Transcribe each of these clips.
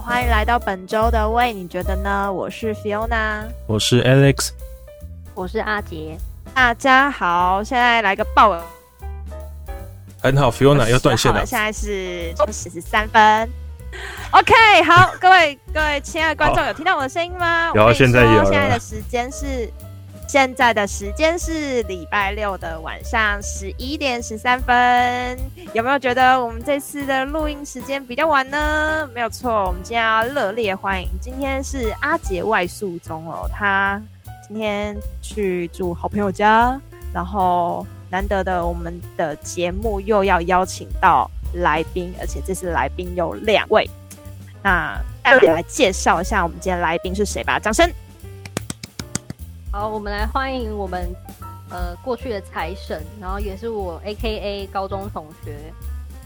欢迎来到本周的喂，你觉得呢？我是 Fiona，我是 Alex，我是阿杰。大家好，现在来个报。很好，Fiona 要断线了。现在是十三分。OK，好，各位各位亲爱的观众，有听到我的声音吗？有，现在有。现在的时间是现在的时间是礼拜六的晚上十一点十三分。有没有觉得我们这次的录音时间比较晚呢？没有错，我们今天要热烈欢迎。今天是阿杰外宿中哦，他今天去住好朋友家，然后。难得的，我们的节目又要邀请到来宾，而且这次来宾有两位。那大家来介绍一下我们今天来宾是谁吧，掌声。好，我们来欢迎我们呃过去的财神，然后也是我 AKA 高中同学，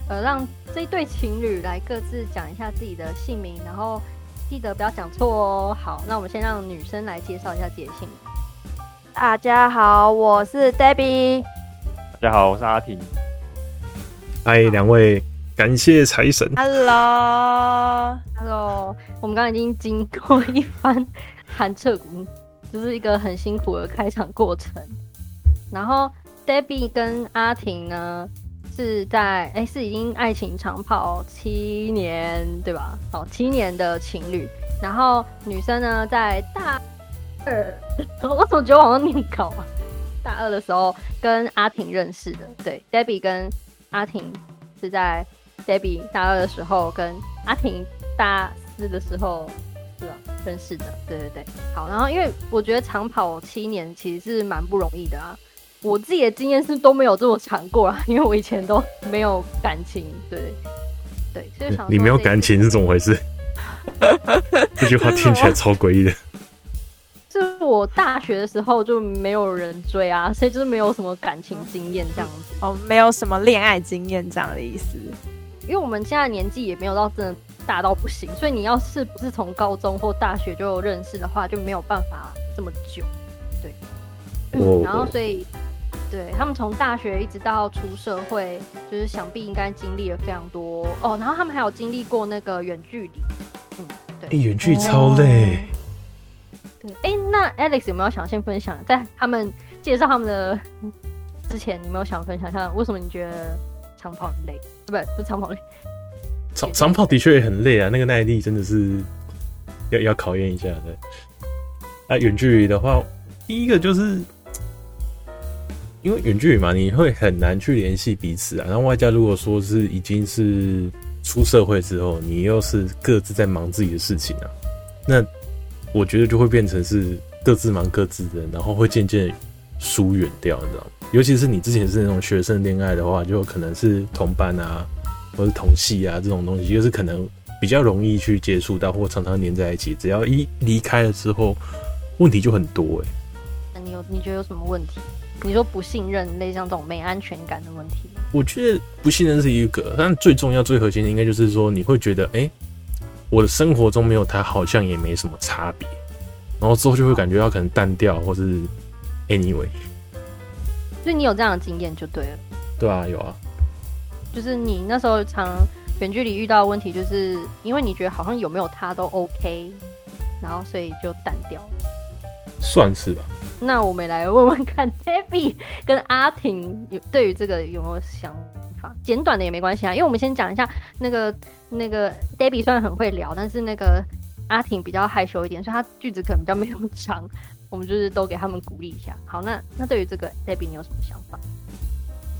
呃，让这对情侣来各自讲一下自己的姓名，然后记得不要讲错哦。好，那我们先让女生来介绍一下自己的姓名。大家好，我是 Debbie。大家好，我是阿婷。嗨，两位，感谢财神。Hello，Hello，我们刚刚已经经过一番 寒彻骨，就是一个很辛苦的开场过程。然后 Debbie 跟阿婷呢是在哎、是已经爱情长跑七年对吧？哦，七年的情侣。然后女生呢在大二，我怎么觉得我好像念稿啊？大二的时候跟阿婷认识的，对，Debbie 跟阿婷是在 Debbie 大二的时候跟阿婷大四的时候是吧认识的，对对对，好，然后因为我觉得长跑七年其实是蛮不容易的啊，我自己的经验是都没有这么长过啊，因为我以前都没有感情，对对，所以想你没有感情是怎么回事？这句话听起来超诡异的。就是我大学的时候就没有人追啊，所以就是没有什么感情经验这样子哦，没有什么恋爱经验这样的意思。因为我们现在年纪也没有到真的大到不行，所以你要是不是从高中或大学就认识的话，就没有办法这么久。对，嗯、然后所以对他们从大学一直到出社会，就是想必应该经历了非常多哦。然后他们还有经历过那个远距离，嗯，对，远距离超累。对哎、欸，那 Alex 有没有想先分享，在他们介绍他们的之前，你有没有想分享一下为什么你觉得长跑很累？不，不是长跑累，长长跑的确也很累啊，那个耐力真的是要要考验一下的。啊，远距离的话，第一个就是因为远距离嘛，你会很难去联系彼此啊。然后外加如果说是已经是出社会之后，你又是各自在忙自己的事情啊，那。我觉得就会变成是各自忙各自的，然后会渐渐疏远掉，你知道吗？尤其是你之前是那种学生恋爱的话，就可能是同班啊，或是同系啊这种东西，就是可能比较容易去接触到，或常常黏在一起。只要一离开了之后，问题就很多哎、欸。那你有你觉得有什么问题？你说不信任，类像这种没安全感的问题？我觉得不信任是一个，但最重要、最核心的应该就是说，你会觉得哎。欸我的生活中没有他，好像也没什么差别，然后之后就会感觉到可能淡掉，或是 anyway。所以你有这样的经验就对了。对啊，有啊。就是你那时候常远距离遇到的问题，就是因为你觉得好像有没有他都 OK，然后所以就淡掉。算是吧。那我们来问问看，Debbie 跟阿婷有对于这个有没有想法？简短的也没关系啊，因为我们先讲一下那个。那个 Debbie 虽然很会聊，但是那个阿婷比较害羞一点，所以她句子可能比较没有长。我们就是都给他们鼓励一下。好，那那对于这个 Debbie 你有什么想法？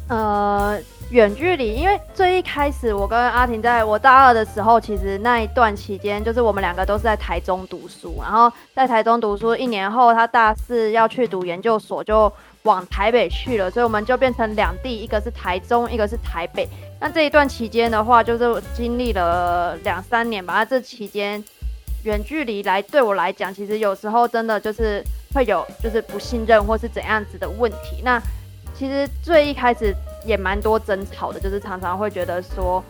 呃，远距离，因为最一开始我跟阿婷在我大二的时候，其实那一段期间，就是我们两个都是在台中读书，然后在台中读书一年后，他大四要去读研究所，就往台北去了，所以我们就变成两地，一个是台中，一个是台北。那这一段期间的话，就是经历了两三年吧。那这期间远距离来对我来讲，其实有时候真的就是会有就是不信任或是怎样子的问题。那其实最一开始也蛮多争吵的，就是常常会觉得说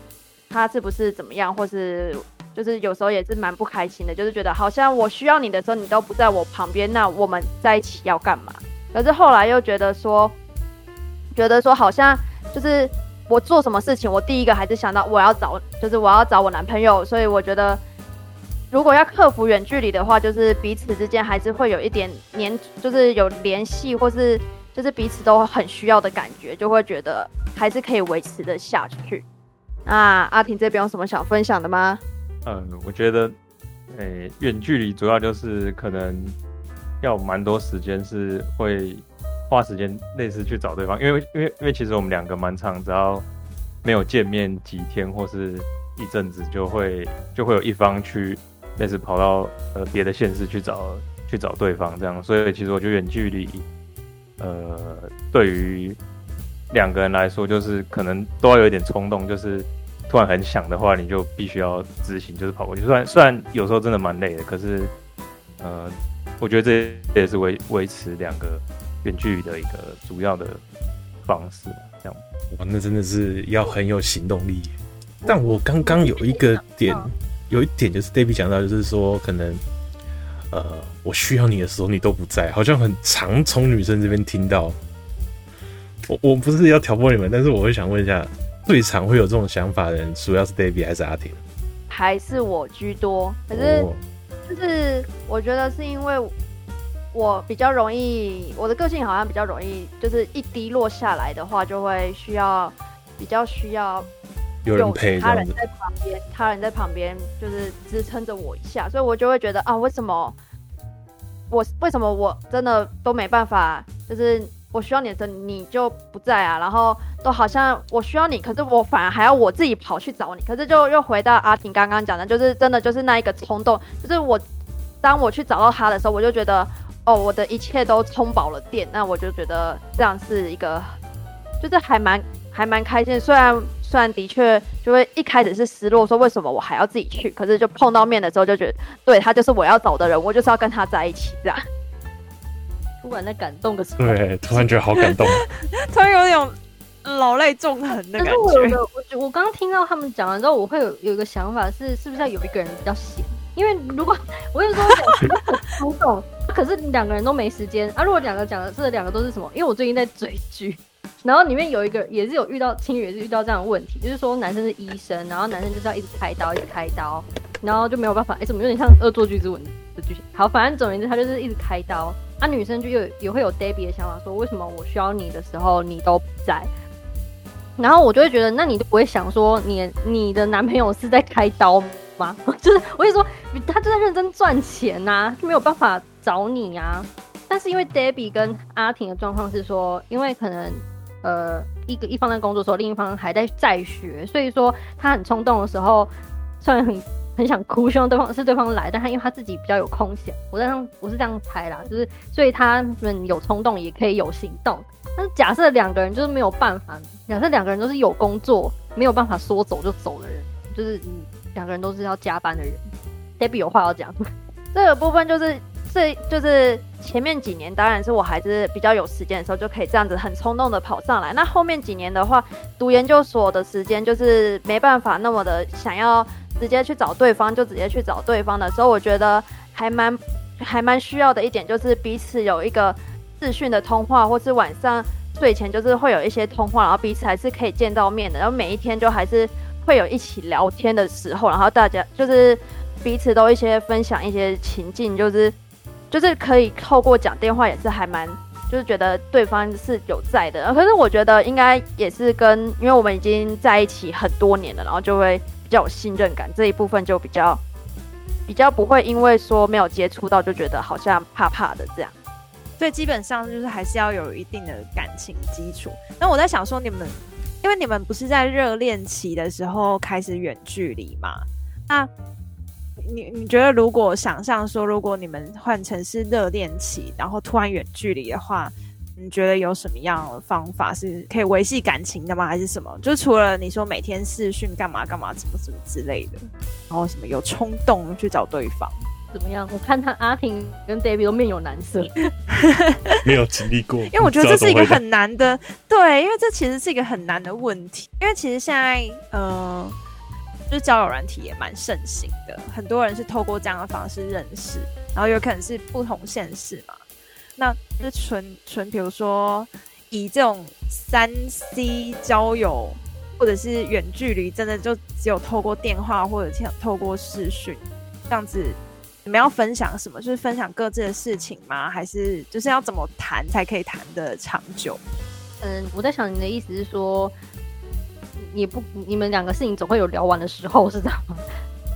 他是不是怎么样，或是就是有时候也是蛮不开心的，就是觉得好像我需要你的时候你都不在我旁边，那我们在一起要干嘛？可是后来又觉得说，觉得说好像就是。我做什么事情，我第一个还是想到我要找，就是我要找我男朋友。所以我觉得，如果要克服远距离的话，就是彼此之间还是会有一点黏，就是有联系，或是就是彼此都很需要的感觉，就会觉得还是可以维持的下去。那阿婷这边有什么想分享的吗？嗯，我觉得，诶、远距离主要就是可能要蛮多时间，是会花时间类似去找对方，因为因为因为其实我们两个蛮长，只要没有见面几天或是一阵子，就会就会有一方去类似跑到呃别的县市去找去找对方这样，所以其实我觉得远距离，呃，对于两个人来说，就是可能都要有一点冲动，就是突然很想的话，你就必须要执行，就是跑过去。虽然虽然有时候真的蛮累的，可是，呃，我觉得这也是维维持两个远距离的一个主要的方式。这样，哇，那真的是要很有行动力。但我刚刚有一个点，有一点就是 Debbie 讲到，就是说可能，呃，我需要你的时候你都不在，好像很常从女生这边听到。我我不是要挑拨你们，但是我会想问一下，最常会有这种想法的人，主要是 Debbie 还是阿婷？还是我居多？可是就是我觉得是因为我比较容易，我的个性好像比较容易，就是一低落下来的话，就会需要比较需要有人陪，他人在旁边，他人在旁边就是支撑着我一下，所以我就会觉得啊，为什么我为什么我真的都没办法，就是。我需要你的时候，你就不在啊，然后都好像我需要你，可是我反而还要我自己跑去找你，可是就又回到阿婷刚刚讲的，就是真的就是那一个冲动，就是我当我去找到他的时候，我就觉得哦，我的一切都充饱了电，那我就觉得这样是一个，就是还蛮还蛮开心，虽然虽然的确就会一开始是失落，说为什么我还要自己去，可是就碰到面的时候就觉得，对，他就是我要找的人，我就是要跟他在一起这样。突然在感动的时候，对，突然觉得好感动，突然有种老泪纵横的感觉。我有个，我我刚刚听到他们讲完之后，我会有有一个想法是，是不是要有一个人比较闲？因为如果我有时候很冲动，可是两个人都没时间啊。如果两个讲的是两个都是什么？因为我最近在追剧，然后里面有一个也是有遇到青宇，也是遇到这样的问题，就是说男生是医生，然后男生就是要一直开刀，一直开刀，然后就没有办法。哎、怎么有点像恶作剧之吻的剧情？好，反正总而言之，他就是一直开刀。啊，女生就有也会有 Debbie 的想法，说为什么我需要你的时候你都不在？然后我就会觉得，那你就不会想说你你的男朋友是在开刀吗？就是我跟你说，他就在认真赚钱呐、啊，就没有办法找你啊。但是因为 Debbie 跟阿婷的状况是说，因为可能呃一个一方在工作的时候，另一方还在在学，所以说他很冲动的时候，虽然很。很想哭，希望对方是对方来，但他因为他自己比较有空闲，我这样我是这样猜啦，就是所以他们有冲动也可以有行动。但是假设两个人就是没有办法，假设两个人都是有工作没有办法说走就走的人，就是两个人都是要加班的人，Debbie 有话要讲。这个部分就是这就是前面几年当然是我还是比较有时间的时候就可以这样子很冲动的跑上来，那后面几年的话读研究所的时间就是没办法那么的想要。直接去找对方，就直接去找对方的时候，我觉得还蛮还蛮需要的一点，就是彼此有一个视讯的通话，或是晚上睡前就是会有一些通话，然后彼此还是可以见到面的，然后每一天就还是会有一起聊天的时候，然后大家就是彼此都一些分享一些情境，就是就是可以透过讲电话也是还蛮就是觉得对方是有在的，可是我觉得应该也是跟因为我们已经在一起很多年了，然后就会。比较有信任感，这一部分就比较比较不会因为说没有接触到就觉得好像怕怕的这样，所以基本上就是还是要有一定的感情基础。那我在想说，你们因为你们不是在热恋期的时候开始远距离嘛？那你你觉得如果想象说，如果你们换成是热恋期，然后突然远距离的话？你觉得有什么样的方法是可以维系感情的吗？还是什么？就除了你说每天视讯干嘛干嘛，什么什么之类的，然后什么有冲动去找对方，怎么样？我看他阿婷跟 David 都面有难色，没有经历过。因为我觉得这是一个很难的，对，因为这其实是一个很难的问题。因为其实现在，呃，就是交友软体也蛮盛行的，很多人是透过这样的方式认识，然后有可能是不同县市嘛。那就纯纯，比如说以这种三 C 交友或者是远距离，真的就只有透过电话或者透过视讯这样子。你们要分享什么？就是分享各自的事情吗？还是就是要怎么谈才可以谈得长久？嗯，我在想你的意思是说，你不，你们两个事情总会有聊完的时候，是这样吗？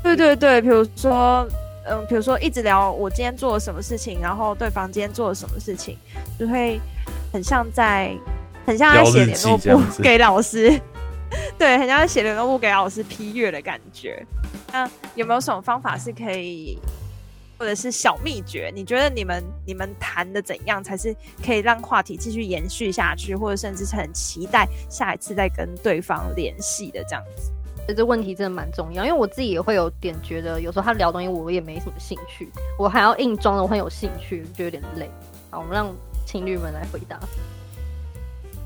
对对对，比如说，嗯，比如说一直聊我今天做了什么事情，然后对方今天做了什么事情，就会很像在，很像在写联络簿给老师，对，很像在写联络簿给老师批阅的感觉。那有没有什么方法是可以？或者是小秘诀，你觉得你们你们谈的怎样才是可以让话题继续延续下去，或者甚至是很期待下一次再跟对方联系的这样子？这问题真的蛮重要，因为我自己也会有点觉得，有时候他聊东西我也没什么兴趣，我还要硬装的我很有兴趣，就有点累。好，我们让情侣们来回答。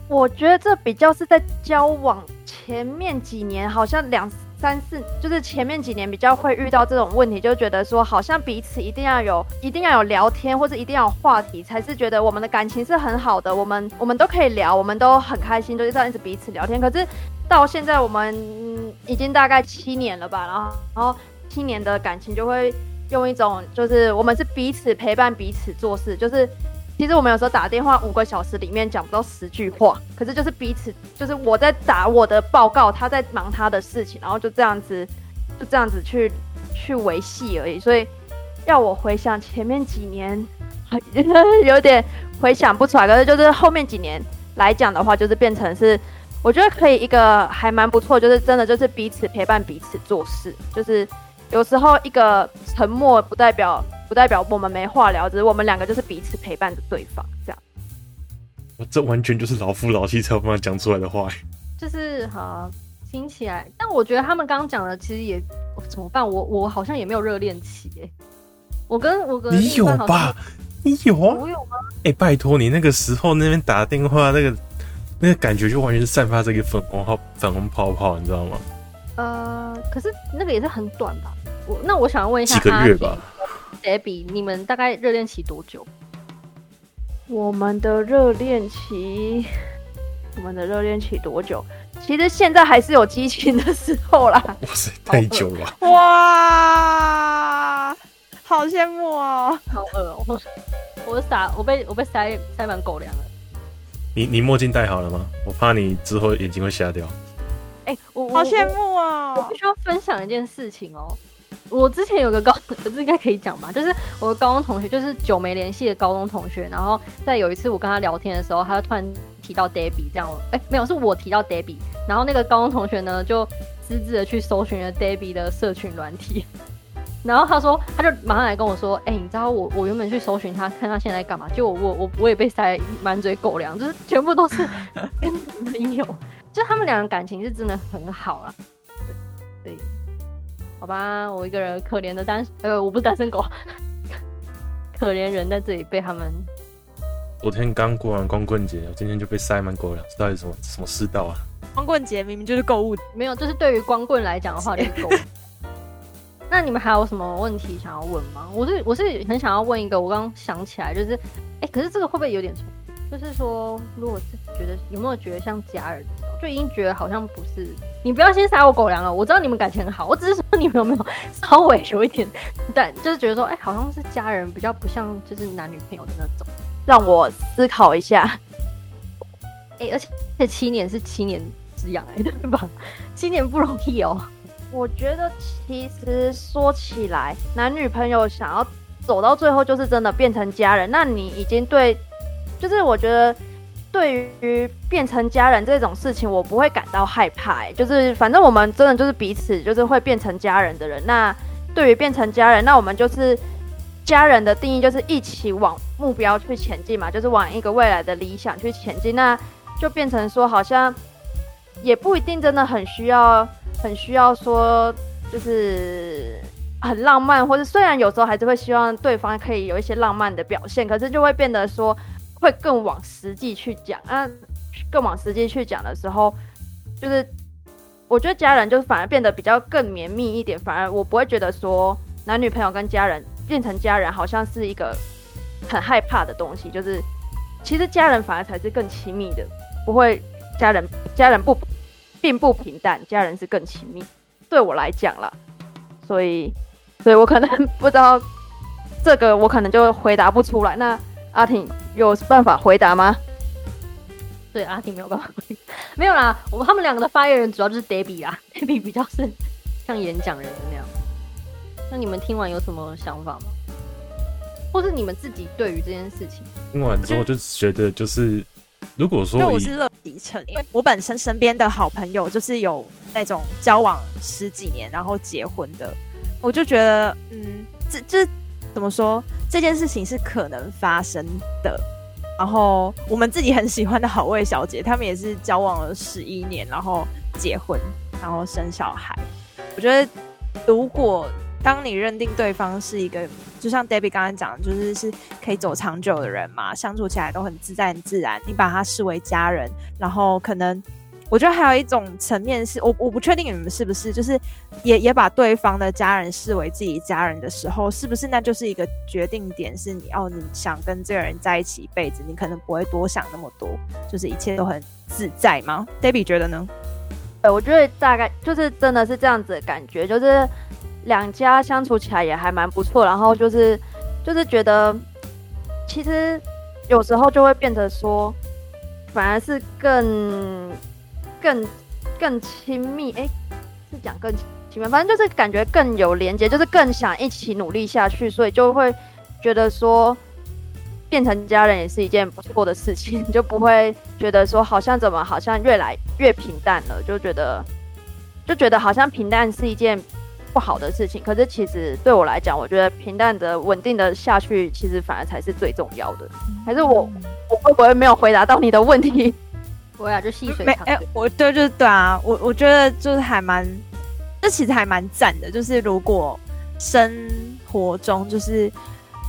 我觉得这比较是在交往前面几年，好像两。三四就是前面几年比较会遇到这种问题，就觉得说好像彼此一定要有，一定要有聊天，或者一定要有话题，才是觉得我们的感情是很好的。我们我们都可以聊，我们都很开心，就是这样一直彼此聊天。可是到现在我们已经大概七年了吧，然后然后七年的感情就会用一种就是我们是彼此陪伴彼此做事，就是。其实我们有时候打电话五个小时里面讲不到十句话，可是就是彼此，就是我在打我的报告，他在忙他的事情，然后就这样子，就这样子去去维系而已。所以要我回想前面几年，有点回想不出来。可是就是后面几年来讲的话，就是变成是，我觉得可以一个还蛮不错，就是真的就是彼此陪伴彼此做事，就是有时候一个沉默不代表。不代表我们没话聊，只是我们两个就是彼此陪伴着对方，这样。我这完全就是老夫老妻才有办法讲出来的话。就是好听起来，但我觉得他们刚刚讲的其实也怎么办？我我好像也没有热恋期哎。我跟我跟你有吧？你有啊？我有吗？哎、欸，拜托你那个时候那边打电话，那个那个感觉就完全是散发这个粉红泡粉红泡泡，你知道吗？呃，可是那个也是很短吧？我那我想要问一下，几个月吧。Debbie，你们大概热恋期多久？我们的热恋期，我们的热恋期多久？其实现在还是有激情的时候啦。哇塞，太久了！哇，好羡慕哦，好饿哦！我傻，我被我被塞塞满狗粮了。你你墨镜戴好了吗？我怕你之后眼睛会瞎掉。哎、欸，我好羡慕哦！我必须要分享一件事情哦。我之前有个高，这应该可以讲吧？就是我的高中同学，就是久没联系的高中同学。然后在有一次我跟他聊天的时候，他就突然提到 Debbie 这样。哎、欸，没有，是我提到 Debbie。然后那个高中同学呢，就私自的去搜寻了 Debbie 的社群软体。然后他说，他就马上来跟我说：“哎、欸，你知道我我原本去搜寻他，看他现在干嘛？就我我我我也被塞满嘴狗粮，就是全部都是 跟男朋友，就他们两个感情是真的很好啊。”对。对好吧，我一个人可怜的单，呃，我不是单身狗，可怜人在这里被他们。昨天刚过完光棍节，我今天就被塞满狗粮，这到底什么什么世道啊？光棍节明明就是购物，没有，就是对于光棍来讲的话 就是购物。那你们还有什么问题想要问吗？我是我是很想要问一个，我刚刚想起来，就是，哎、欸，可是这个会不会有点就是说，如果是觉得有没有觉得像家人，就已经觉得好像不是。你不要先撒我狗粮了，我知道你们感情很好，我只是说你们有没有稍微有一点，但就是觉得说，哎、欸，好像是家人，比较不像就是男女朋友的那种。让我思考一下。哎、欸，而且这七年是七年之痒哎，对吧？七年不容易哦。我觉得其实说起来，男女朋友想要走到最后，就是真的变成家人，那你已经对。就是我觉得，对于变成家人这种事情，我不会感到害怕、欸。就是反正我们真的就是彼此，就是会变成家人的人。那对于变成家人，那我们就是家人的定义，就是一起往目标去前进嘛，就是往一个未来的理想去前进。那就变成说，好像也不一定真的很需要，很需要说，就是很浪漫，或者虽然有时候还是会希望对方可以有一些浪漫的表现，可是就会变得说。会更往实际去讲啊，更往实际去讲的时候，就是我觉得家人就是反而变得比较更绵密一点，反而我不会觉得说男女朋友跟家人变成家人好像是一个很害怕的东西，就是其实家人反而才是更亲密的，不会家人家人不并不平淡，家人是更亲密。对我来讲啦，所以，所以我可能 不知道这个，我可能就回答不出来。那阿婷有办法回答吗？对，阿婷没有办法回答，没有啦。我们他们两个的发言人主要就是 Debbie 啊，Debbie 比较是像演讲人那样。那你们听完有什么想法吗？或是你们自己对于这件事情听完之后就觉得，就是如果说，因为我是乐迪城，因为我本身身边的好朋友就是有那种交往十几年然后结婚的，我就觉得，嗯，这这怎么说？这件事情是可能发生的。然后我们自己很喜欢的好味小姐，他们也是交往了十一年，然后结婚，然后生小孩。我觉得如果。当你认定对方是一个，就像 Debbie 刚刚讲的，就是是可以走长久的人嘛，相处起来都很自在、很自然。你把他视为家人，然后可能我觉得还有一种层面是，我我不确定你们是不是，就是也也把对方的家人视为自己家人的时候，是不是那就是一个决定点？是你哦，你想跟这个人在一起一辈子，你可能不会多想那么多，就是一切都很自在吗？Debbie 觉得呢？呃，我觉得大概就是真的是这样子的感觉，就是。两家相处起来也还蛮不错，然后就是就是觉得，其实有时候就会变得说，反而是更更更亲密，哎，是讲更亲密，反正就是感觉更有连接，就是更想一起努力下去，所以就会觉得说，变成家人也是一件不错的事情，就不会觉得说好像怎么好像越来越平淡了，就觉得就觉得好像平淡是一件。不好的事情，可是其实对我来讲，我觉得平淡的、稳定的下去，其实反而才是最重要的。还是我，我会不会没有回答到你的问题？我呀，就细水长流。哎、欸，我对，就是对啊，我我觉得就是还蛮，这其实还蛮赞的。就是如果生活中，就是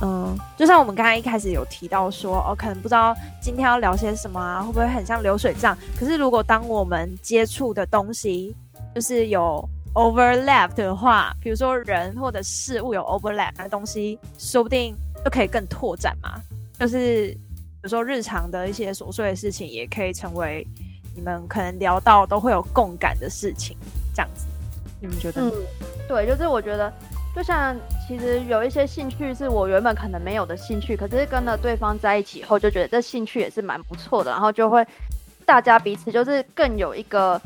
嗯，就像我们刚刚一开始有提到说，哦，可能不知道今天要聊些什么啊，会不会很像流水账？可是如果当我们接触的东西，就是有。overlap 的话，比如说人或者事物有 overlap 的东西，说不定就可以更拓展嘛。就是比如说日常的一些琐碎的事情，也可以成为你们可能聊到都会有共感的事情，这样子。你们觉得？嗯，对，就是我觉得，就像其实有一些兴趣是我原本可能没有的兴趣，可是跟了对方在一起后，就觉得这兴趣也是蛮不错的，然后就会大家彼此就是更有一个，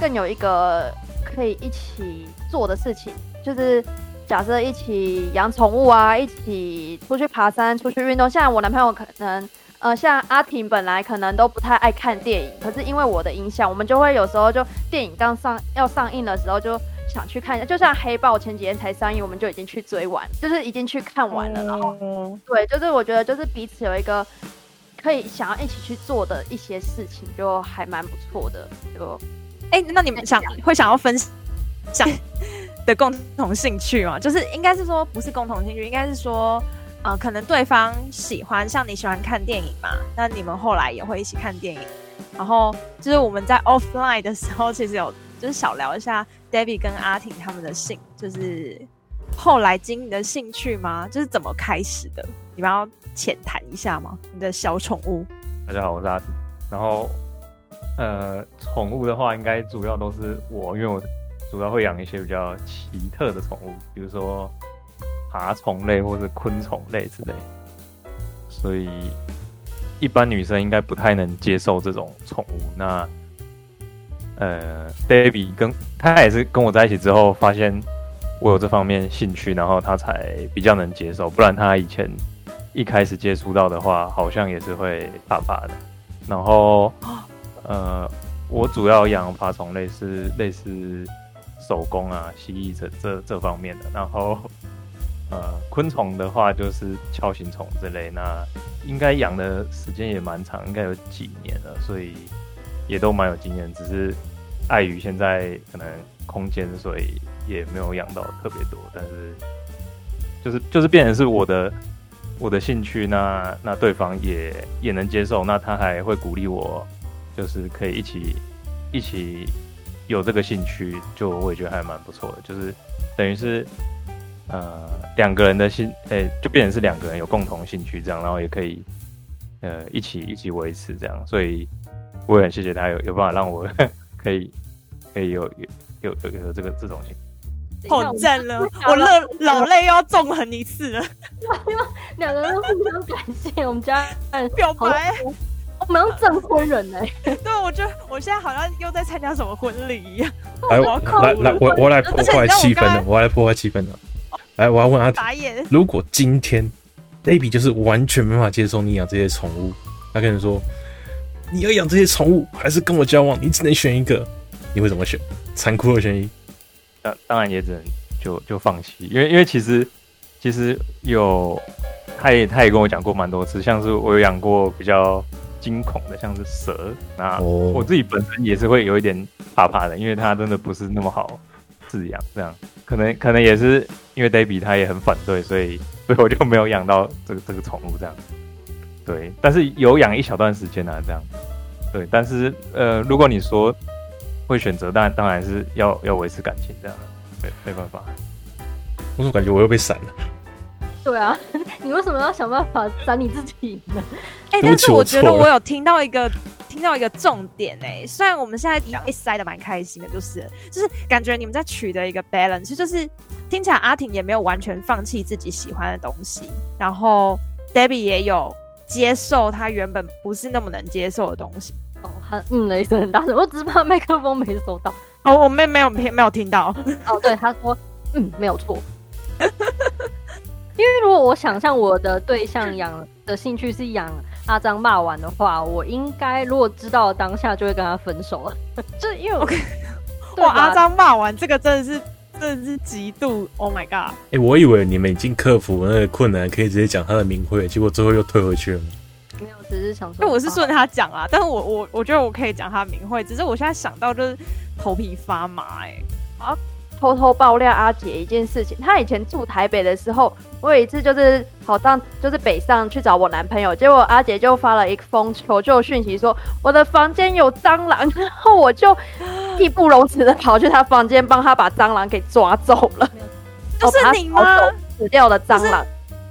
更有一个。可以一起做的事情，就是假设一起养宠物啊，一起出去爬山、出去运动。像我男朋友可能，呃，像阿婷本来可能都不太爱看电影，可是因为我的影响，我们就会有时候就电影刚上要上映的时候就想去看一下。就像黑豹前几天才上映，我们就已经去追完，就是已经去看完了。然后，对，就是我觉得就是彼此有一个可以想要一起去做的一些事情，就还蛮不错的，就。哎、欸，那你们想会想要分享的共同兴趣吗？就是应该是说不是共同兴趣，应该是说，呃，可能对方喜欢像你喜欢看电影嘛，那你们后来也会一起看电影。然后就是我们在 offline 的时候，其实有就是小聊一下 Debbie 跟阿婷他们的兴，就是后来经营的兴趣吗？就是怎么开始的？你们要浅谈一下吗？你的小宠物。大家好，我是阿婷，然后。呃，宠物的话，应该主要都是我，因为我主要会养一些比较奇特的宠物，比如说爬虫类或是昆虫类之类。所以一般女生应该不太能接受这种宠物。那呃，Debbie 跟他也是跟我在一起之后，发现我有这方面兴趣，然后他才比较能接受。不然他以前一开始接触到的话，好像也是会怕怕的。然后。呃，我主要养爬虫类是类似手工啊、蜥蜴这这这方面的。然后，呃，昆虫的话就是锹形虫这类。那应该养的时间也蛮长，应该有几年了，所以也都蛮有经验。只是碍于现在可能空间，所以也没有养到特别多。但是，就是就是变成是我的我的兴趣，那那对方也也能接受，那他还会鼓励我。就是可以一起一起有这个兴趣，就我也觉得还蛮不错的。就是等于是呃两个人的兴，诶、欸，就变成是两个人有共同兴趣这样，然后也可以呃一起一起维持这样。所以我也很谢谢他有有办法让我可以可以有有有有有这个这种情。好赞了，我乐老泪要纵横一次了。两个人互相感谢，我们家表白，我们要证婚人呢。对，我觉得我现在好像又在参加什么婚礼一样。来，来来，我我来破坏气氛了，我来破坏气氛了。来，我要问阿婷，如果今天 Debbie 就是完全没法接受你养这些宠物，他跟你说你要养这些宠物，还是跟我交往？你只能选一个，你会怎么选？残酷二选一。当当然也只能就就放弃，因为因为其实其实有，他也他也跟我讲过蛮多次，像是我有养过比较惊恐的，像是蛇，那我自己本身也是会有一点怕怕的，因为它真的不是那么好饲养，这样可能可能也是因为 Debbie 他也很反对，所以 所以我就没有养到这个这个宠物这样，对，但是有养一小段时间啊，这样，对，但是呃，如果你说。会选择，但当然是要要维持感情这样，没没办法。我怎么感觉我又被闪了？对啊，你为什么要想办法闪你自己呢？哎、欸，但是我觉得我有听到一个听到一个重点哎、欸，虽然我们现在一塞的蛮开心的，就是就是感觉你们在取得一个 balance，就是听起来阿婷也没有完全放弃自己喜欢的东西，然后 Debbie 也有接受他原本不是那么能接受的东西。哦，他嗯了一声很大声，我只是怕麦克风没收到。哦，我没没有没有听到。哦，对，他说嗯没有错。因为如果我想象我的对象养的兴趣是养阿张骂完的话，我应该如果知道当下就会跟他分手了。就因为我 哇，阿张骂完这个真的是真的是极度，Oh my god！哎、欸，我以为你们已经克服那个困难，可以直接讲他的名讳，结果最后又退回去了。没有，只是想说，因为我是顺他讲啊，但是我我我觉得我可以讲他名讳，只是我现在想到就是头皮发麻哎、欸。啊，偷偷爆料阿姐一件事情，她以前住台北的时候，我有一次就是好像就是北上去找我男朋友，结果阿杰就发了一封求救讯息，说我的房间有蟑螂，然后我就义不容辞的跑去他房间，帮他把蟑螂给抓走了。就是你吗？死掉的蟑螂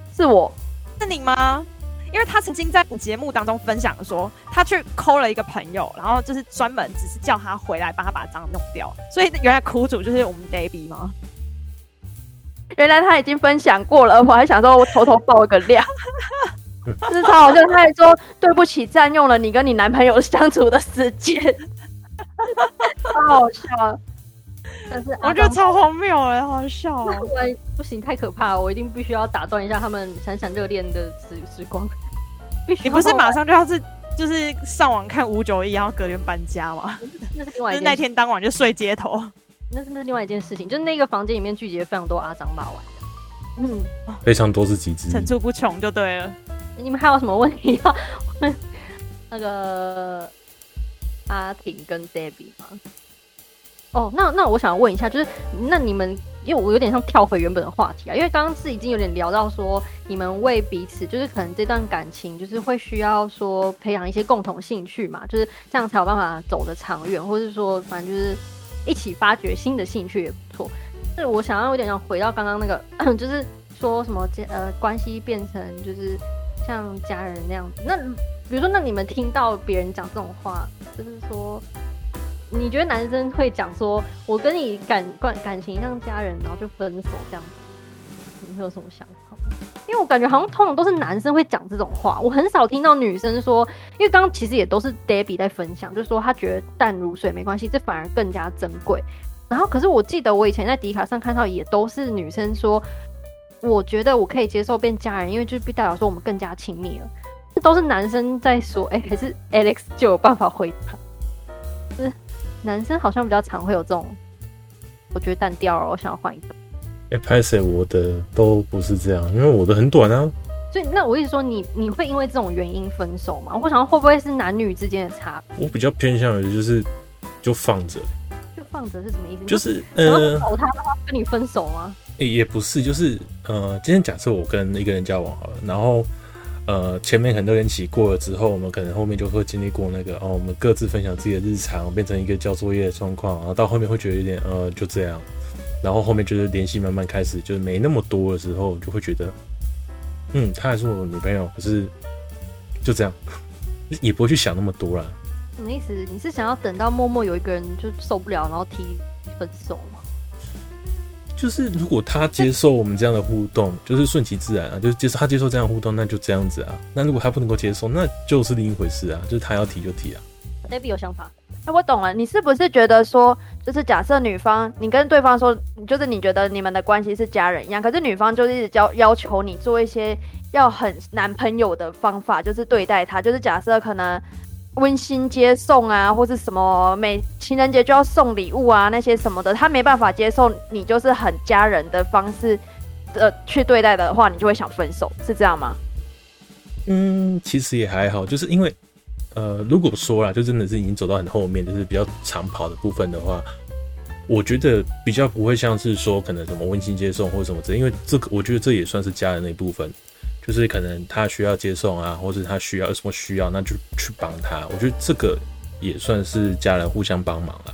是，是我，是你吗？因为他曾经在节目当中分享说，他去 call 了一个朋友，然后就是专门只是叫他回来帮他把章弄掉，所以原来苦主就是我们 Debbie 吗？原来他已经分享过了，我还想说我偷偷爆个料，就是超好笑，他还说对不起，占用了你跟你男朋友相处的时间，超好笑。但是我觉得超荒谬哎，好笑哦！不行，太可怕了，我一定必须要打断一下他们闪闪热恋的时时光。你不是马上就要是就是上网看五九一，然后隔天搬家吗？那是另外一件事，就是那天当晚就睡街头。那是那另外一件事情，就是那个房间里面聚集了非常多阿张骂完嗯，非常多是几只，层出不穷就对了。你们还有什么问题要问那个阿婷跟 Debbie 吗？哦，那那我想问一下，就是那你们，因为我有点像跳回原本的话题啊，因为刚刚是已经有点聊到说，你们为彼此，就是可能这段感情，就是会需要说培养一些共同兴趣嘛，就是这样才有办法走得长远，或是说反正就是一起发掘新的兴趣也不错。是我想要有点想回到刚刚那个，就是说什么呃关系变成就是像家人那样子。那比如说，那你们听到别人讲这种话，就是说。你觉得男生会讲说“我跟你感感感情像家人”，然后就分手这样子，你会有什么想法？因为我感觉好像通常都是男生会讲这种话，我很少听到女生说。因为刚刚其实也都是 Debbie 在分享，就是说她觉得淡如水没关系，这反而更加珍贵。然后可是我记得我以前在迪卡上看到也都是女生说，我觉得我可以接受变家人，因为就是代表说我们更加亲密了。这都是男生在说，哎、还是 Alex 就有办法回答？就是。男生好像比较常会有这种，我觉得淡掉了，我想要换一个。哎、欸，拍谢我的都不是这样，因为我的很短啊。所以，那我意思说你，你你会因为这种原因分手吗？我想会不会是男女之间的差别？我比较偏向于就是就放着，就放着是什么意思？就是呃，找他跟你分手吗？欸、也不是，就是呃，今天假设我跟一个人交往好了，然后。呃，前面很多人一起过了之后，我们可能后面就会经历过那个哦，我们各自分享自己的日常，变成一个交作业的状况，然后到后面会觉得有点呃，就这样，然后后面就是联系慢慢开始就是没那么多的时候，就会觉得，嗯，她还是我的女朋友，可是就这样，也不会去想那么多啦。什么意思？你是想要等到默默有一个人就受不了，然后提分手吗？就是如果他接受我们这样的互动，就是顺其自然啊，就是接受他接受这样的互动，那就这样子啊。那如果他不能够接受，那就是另一回事啊。就是他要提就提啊。Baby 有想法？哎、欸，我懂了，你是不是觉得说，就是假设女方你跟对方说，就是你觉得你们的关系是家人一样，可是女方就是一直要要求你做一些要很男朋友的方法，就是对待他，就是假设可能温馨接送啊，或是什么每情人节就要送礼物啊，那些什么的，他没办法接受你就是很家人的方式呃去对待的话，你就会想分手，是这样吗？嗯，其实也还好，就是因为。呃，如果说啦，就真的是已经走到很后面，就是比较长跑的部分的话，我觉得比较不会像是说可能什么温馨接送或者什么之类，因为这个我觉得这也算是家人的一部分，就是可能他需要接送啊，或者他需要有什么需要，那就去帮他。我觉得这个也算是家人互相帮忙啦。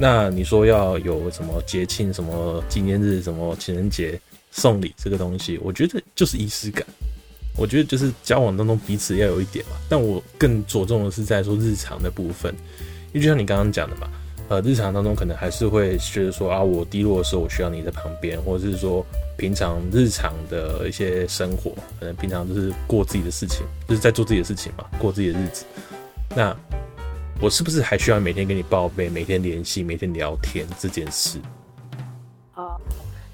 那你说要有什么节庆、什么纪念日、什么情人节送礼这个东西，我觉得就是仪式感。我觉得就是交往当中彼此要有一点嘛，但我更着重的是在说日常的部分，因为就像你刚刚讲的嘛，呃，日常当中可能还是会觉得说啊，我低落的时候我需要你在旁边，或者是说平常日常的一些生活，可能平常就是过自己的事情，就是在做自己的事情嘛，过自己的日子。那我是不是还需要每天跟你报备，每天联系，每天聊天这件事？哦，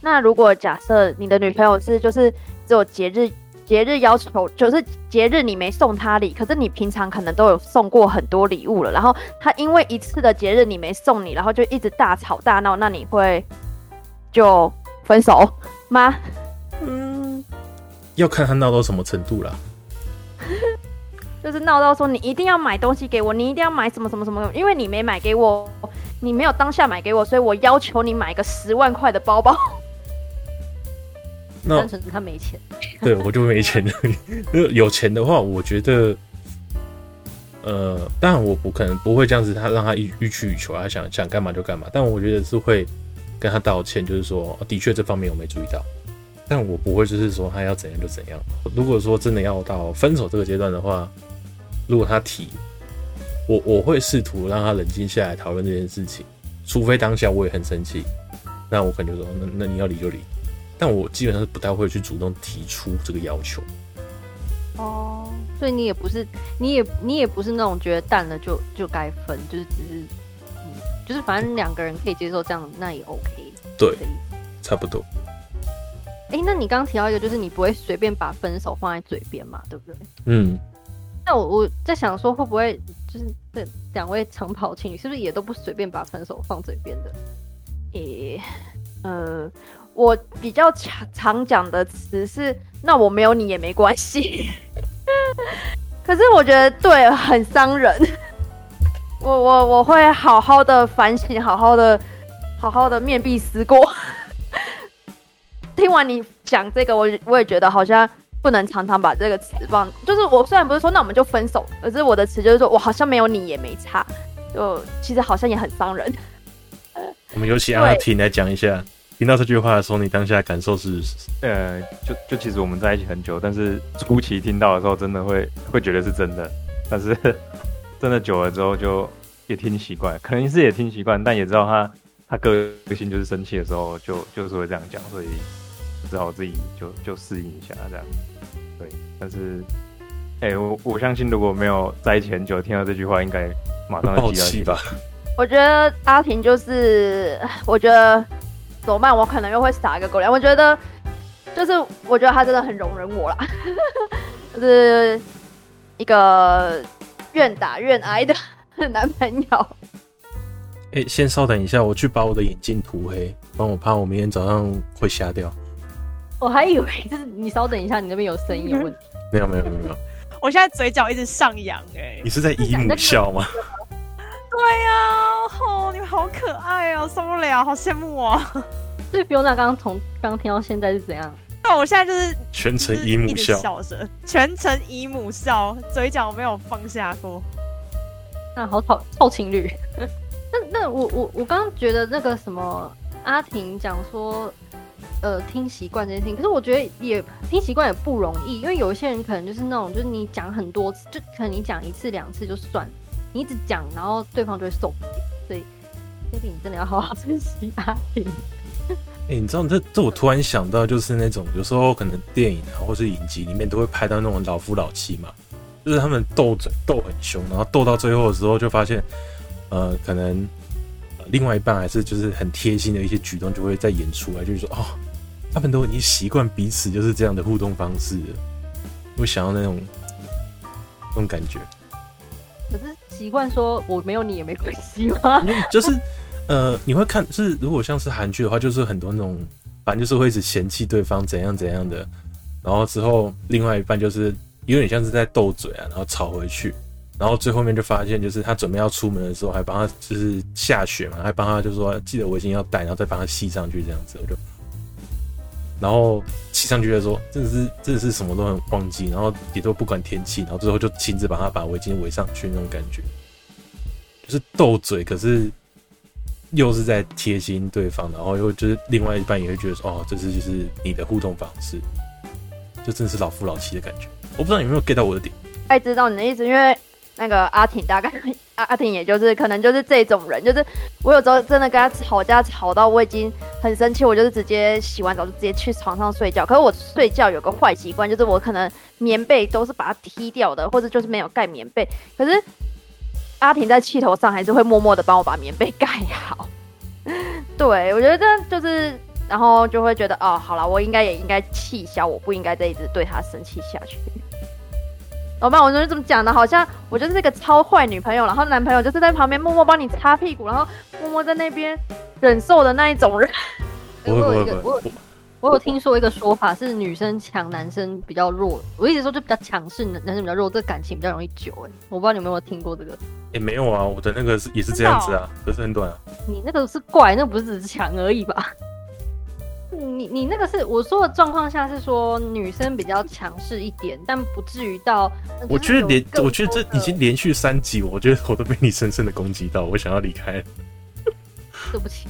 那如果假设你的女朋友是就是只有节日。节日要求就是节日你没送她礼，可是你平常可能都有送过很多礼物了，然后她因为一次的节日你没送你，然后就一直大吵大闹，那你会就分手吗？嗯，要看他闹到什么程度了。就是闹到说你一定要买东西给我，你一定要买什么什么什么，因为你没买给我，你没有当下买给我，所以我要求你买个十万块的包包。单纯是他没钱，对我就没钱的。有钱的话，我觉得，呃，当然我不可能不会这样子，他让他欲欲取欲求，他想想干嘛就干嘛。但我觉得是会跟他道歉，就是说，的确这方面我没注意到。但我不会就是说他要怎样就怎样。如果说真的要到分手这个阶段的话，如果他提，我我会试图让他冷静下来讨论这件事情。除非当下我也很生气，那我可能说，那那你要离就离。但我基本上是不太会去主动提出这个要求。哦，所以你也不是，你也你也不是那种觉得淡了就就该分，就是只是，就是反正两个人可以接受这样，那也 OK。对，差不多。哎、欸，那你刚刚提到一个，就是你不会随便把分手放在嘴边嘛，对不对？嗯。那我我在想说，会不会就是这两位长跑情侣，是不是也都不随便把分手放嘴边的？诶、欸，呃。我比较常常讲的词是“那我没有你也没关系”，可是我觉得对很伤人。我我我会好好的反省，好好的好好的面壁思过。听完你讲这个，我我也觉得好像不能常常把这个词放。就是我虽然不是说那我们就分手，可是我的词就是说我好像没有你也没差，就其实好像也很伤人。我们有请阿婷来讲一下。听到这句话的时候，你当下感受是？呃，就就其实我们在一起很久，但是初期听到的时候，真的会会觉得是真的，但是真的久了之后，就也听习惯，可能是也听习惯，但也知道他他个性就是生气的时候就就是会这样讲，所以只好自己就就适应一下这样。对，但是，哎、欸，我我相信如果没有在一起很久，听到这句话，应该马上就气吧。我觉得阿婷就是，我觉得。怎么办？我可能又会撒一个狗粮。我觉得，就是我觉得他真的很容忍我啦，就是一个愿打愿挨的男朋友。哎、欸，先稍等一下，我去把我的眼镜涂黑，不然我怕我明天早上会瞎掉。我还以为就是你稍等一下，你那边有声音有问题。没有没有没有没有，我现在嘴角一直上扬哎、欸。你是在姨母笑吗？对呀、啊，哦，你们好可爱哦，受不了，好羡慕啊！所以 Fiona 刚刚从刚听到现在是怎样？那我现在就是全程姨母笑，笑着，全程姨母笑，嘴角没有放下过。那好吵，臭情侣。那那我我我刚刚觉得那个什么阿婷讲说，呃，听习惯这件事情，可是我觉得也听习惯也不容易，因为有一些人可能就是那种，就是你讲很多次，就可能你讲一次两次就算。你一直讲，然后对方就会受不了。所以，Debbie，你真的要好好珍惜阿婷。哎、欸，你知道这这我突然想到，就是那种有时候可能电影啊，或是影集里面都会拍到那种老夫老妻嘛，就是他们斗嘴斗很凶，然后斗到最后的时候，就发现，呃，可能、呃、另外一半还是就是很贴心的一些举动，就会再演出来，就是说哦，他们都已经习惯彼此就是这样的互动方式了，会想要那种那种感觉。可是习惯说我没有你也没关系吗？就是。呃，你会看是如果像是韩剧的话，就是很多那种，反正就是会一直嫌弃对方怎样怎样的，然后之后另外一半就是有点像是在斗嘴啊，然后吵回去，然后最后面就发现就是他准备要出门的时候，还帮他就是下雪嘛，还帮他就说记得围巾要戴，然后再帮他系上去这样子，我就，然后系上去的时候真的是真的是什么都很忘记，然后也都不管天气，然后最后就亲自把他把围巾围上去那种感觉，就是斗嘴，可是。又是在贴心对方，然后又就是另外一半也会觉得说，哦，这是就是你的互动方式，就真的是老夫老妻的感觉。我不知道有没有 get 到我的点？爱知道你的意思，因为那个阿婷大概阿阿婷也就是可能就是这种人，就是我有时候真的跟他吵架吵到我已经很生气，我就是直接洗完澡就直接去床上睡觉。可是我睡觉有个坏习惯，就是我可能棉被都是把它踢掉的，或者就是没有盖棉被。可是。阿婷在气头上还是会默默的帮我把棉被盖好，对，我觉得这就是，然后就会觉得哦，好了，我应该也应该气消，我不应该再一直对他生气下去。老 板，我就是这么讲的，好像我就是这个超坏女朋友，然后男朋友就是在旁边默默帮你擦屁股，然后默默在那边忍受的那一种人。我有一个，我有。我有听说一个说法是女生强，男生比较弱。我一直说就比较强势，男生比较弱，这个感情比较容易久。哎，我不知道你们有没有听过这个？也、欸、没有啊，我的那个是也是这样子啊，可是很短啊。你那个是怪，那个、不是只是强而已吧？你你那个是我说的状况下是说女生比较强势一点，但不至于到。我觉得连我觉得这已经连续三集，我觉得我都被你深深的攻击到，我想要离开。对不起，